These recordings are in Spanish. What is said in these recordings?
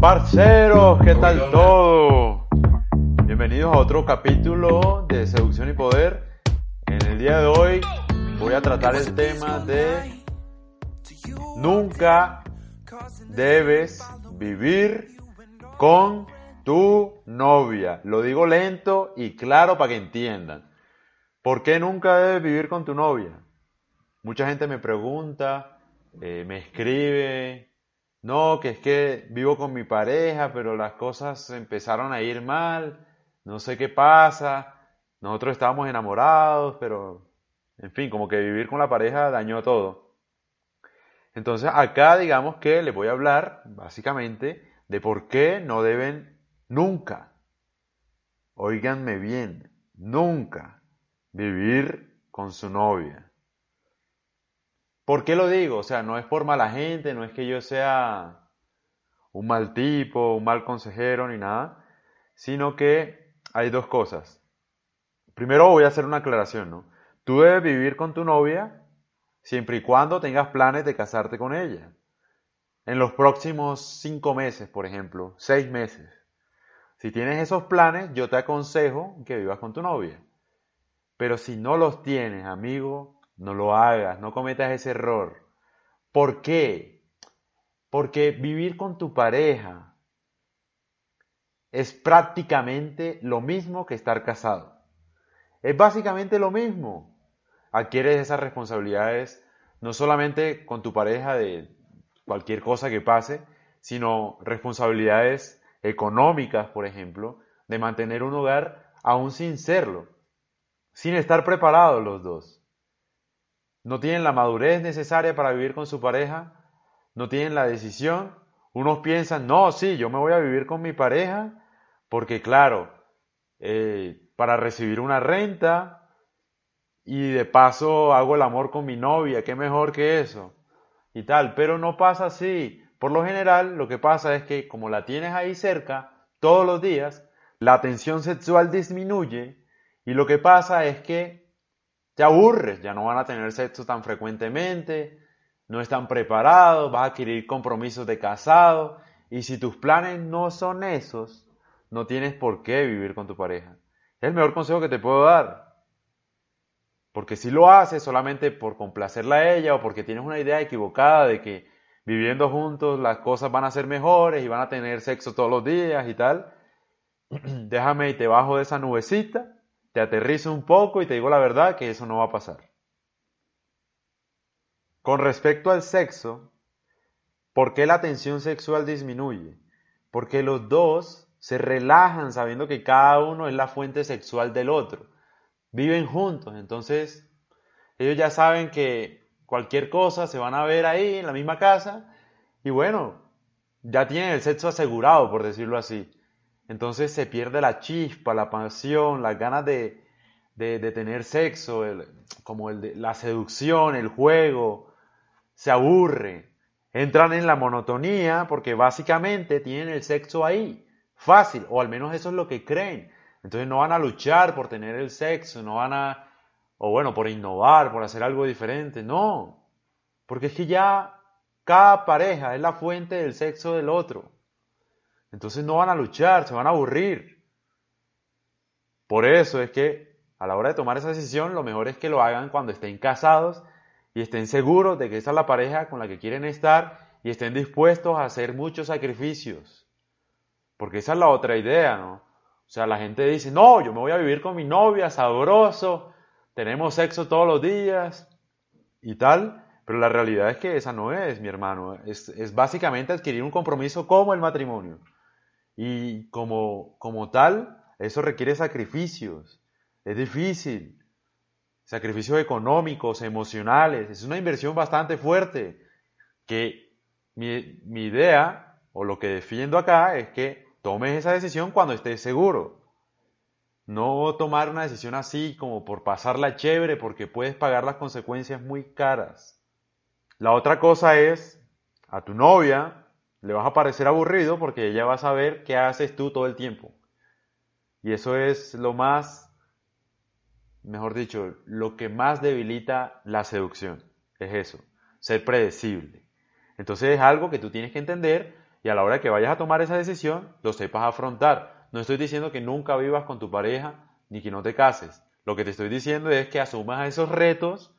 Parceros, ¿qué tal todo? Bienvenidos a otro capítulo de Seducción y Poder. En el día de hoy voy a tratar el tema de nunca debes vivir con tu novia. Lo digo lento y claro para que entiendan. ¿Por qué nunca debes vivir con tu novia? Mucha gente me pregunta, eh, me escribe, no, que es que vivo con mi pareja, pero las cosas empezaron a ir mal, no sé qué pasa, nosotros estábamos enamorados, pero en fin, como que vivir con la pareja dañó todo. Entonces acá digamos que les voy a hablar básicamente de por qué no deben nunca, oíganme bien, nunca vivir con su novia. ¿Por qué lo digo? O sea, no es por mala gente, no es que yo sea un mal tipo, un mal consejero ni nada, sino que hay dos cosas. Primero voy a hacer una aclaración, ¿no? Tú debes vivir con tu novia siempre y cuando tengas planes de casarte con ella. En los próximos cinco meses, por ejemplo, seis meses. Si tienes esos planes, yo te aconsejo que vivas con tu novia. Pero si no los tienes, amigo, no lo hagas, no cometas ese error. ¿Por qué? Porque vivir con tu pareja es prácticamente lo mismo que estar casado. Es básicamente lo mismo. Adquieres esas responsabilidades no solamente con tu pareja de cualquier cosa que pase, sino responsabilidades económicas, por ejemplo, de mantener un hogar aún sin serlo, sin estar preparados los dos no tienen la madurez necesaria para vivir con su pareja, no tienen la decisión. Unos piensan, no, sí, yo me voy a vivir con mi pareja porque claro, eh, para recibir una renta y de paso hago el amor con mi novia, qué mejor que eso y tal, pero no pasa así. Por lo general, lo que pasa es que como la tienes ahí cerca todos los días, la tensión sexual disminuye y lo que pasa es que te aburres, ya no van a tener sexo tan frecuentemente, no están preparados, vas a adquirir compromisos de casado y si tus planes no son esos, no tienes por qué vivir con tu pareja. Es el mejor consejo que te puedo dar. Porque si lo haces solamente por complacerla a ella o porque tienes una idea equivocada de que viviendo juntos las cosas van a ser mejores y van a tener sexo todos los días y tal, déjame y te bajo de esa nubecita te aterrizo un poco y te digo la verdad que eso no va a pasar. Con respecto al sexo, ¿por qué la tensión sexual disminuye? Porque los dos se relajan sabiendo que cada uno es la fuente sexual del otro. Viven juntos, entonces ellos ya saben que cualquier cosa se van a ver ahí en la misma casa y bueno, ya tienen el sexo asegurado, por decirlo así. Entonces se pierde la chispa, la pasión, las ganas de, tener sexo, como el de, la seducción, el juego. Se aburre. Entran en la monotonía porque básicamente tienen el sexo ahí, fácil, o al menos eso es lo que creen. Entonces no van a luchar por tener el sexo, no van a, o bueno, por innovar, por hacer algo diferente, no. Porque es que ya cada pareja es la fuente del sexo del otro. Entonces no van a luchar, se van a aburrir. Por eso es que a la hora de tomar esa decisión, lo mejor es que lo hagan cuando estén casados y estén seguros de que esa es la pareja con la que quieren estar y estén dispuestos a hacer muchos sacrificios. Porque esa es la otra idea, ¿no? O sea, la gente dice, no, yo me voy a vivir con mi novia, sabroso, tenemos sexo todos los días y tal, pero la realidad es que esa no es, mi hermano, es, es básicamente adquirir un compromiso como el matrimonio. Y como, como tal, eso requiere sacrificios. Es difícil. Sacrificios económicos, emocionales. Es una inversión bastante fuerte. Que mi, mi idea, o lo que defiendo acá, es que tomes esa decisión cuando estés seguro. No tomar una decisión así como por pasarla chévere porque puedes pagar las consecuencias muy caras. La otra cosa es a tu novia le vas a parecer aburrido porque ella va a saber qué haces tú todo el tiempo. Y eso es lo más, mejor dicho, lo que más debilita la seducción. Es eso, ser predecible. Entonces es algo que tú tienes que entender y a la hora que vayas a tomar esa decisión, lo sepas afrontar. No estoy diciendo que nunca vivas con tu pareja ni que no te cases. Lo que te estoy diciendo es que asumas esos retos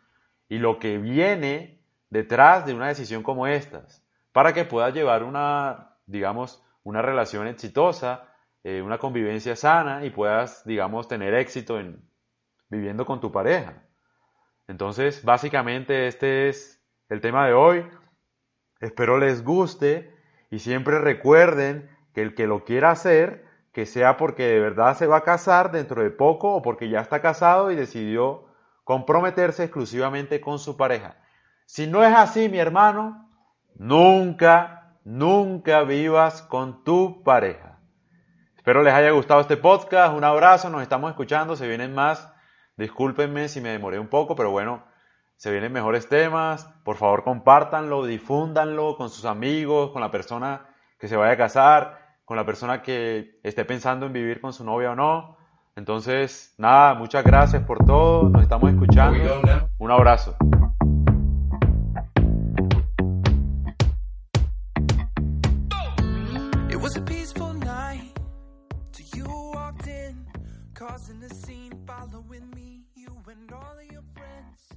y lo que viene detrás de una decisión como estas, para que puedas llevar una, digamos, una relación exitosa, eh, una convivencia sana y puedas, digamos, tener éxito en viviendo con tu pareja. Entonces, básicamente este es el tema de hoy. Espero les guste y siempre recuerden que el que lo quiera hacer, que sea porque de verdad se va a casar dentro de poco o porque ya está casado y decidió comprometerse exclusivamente con su pareja. Si no es así, mi hermano, nunca, nunca vivas con tu pareja. Espero les haya gustado este podcast. Un abrazo, nos estamos escuchando, se vienen más. Discúlpenme si me demoré un poco, pero bueno, se vienen mejores temas. Por favor, compártanlo, difúndanlo con sus amigos, con la persona que se vaya a casar, con la persona que esté pensando en vivir con su novia o no. Entonces, nada, muchas gracias por todo. Nos estamos escuchando. Un abrazo. was a peaceful night till you walked in, causing a scene, following me, you and all of your friends.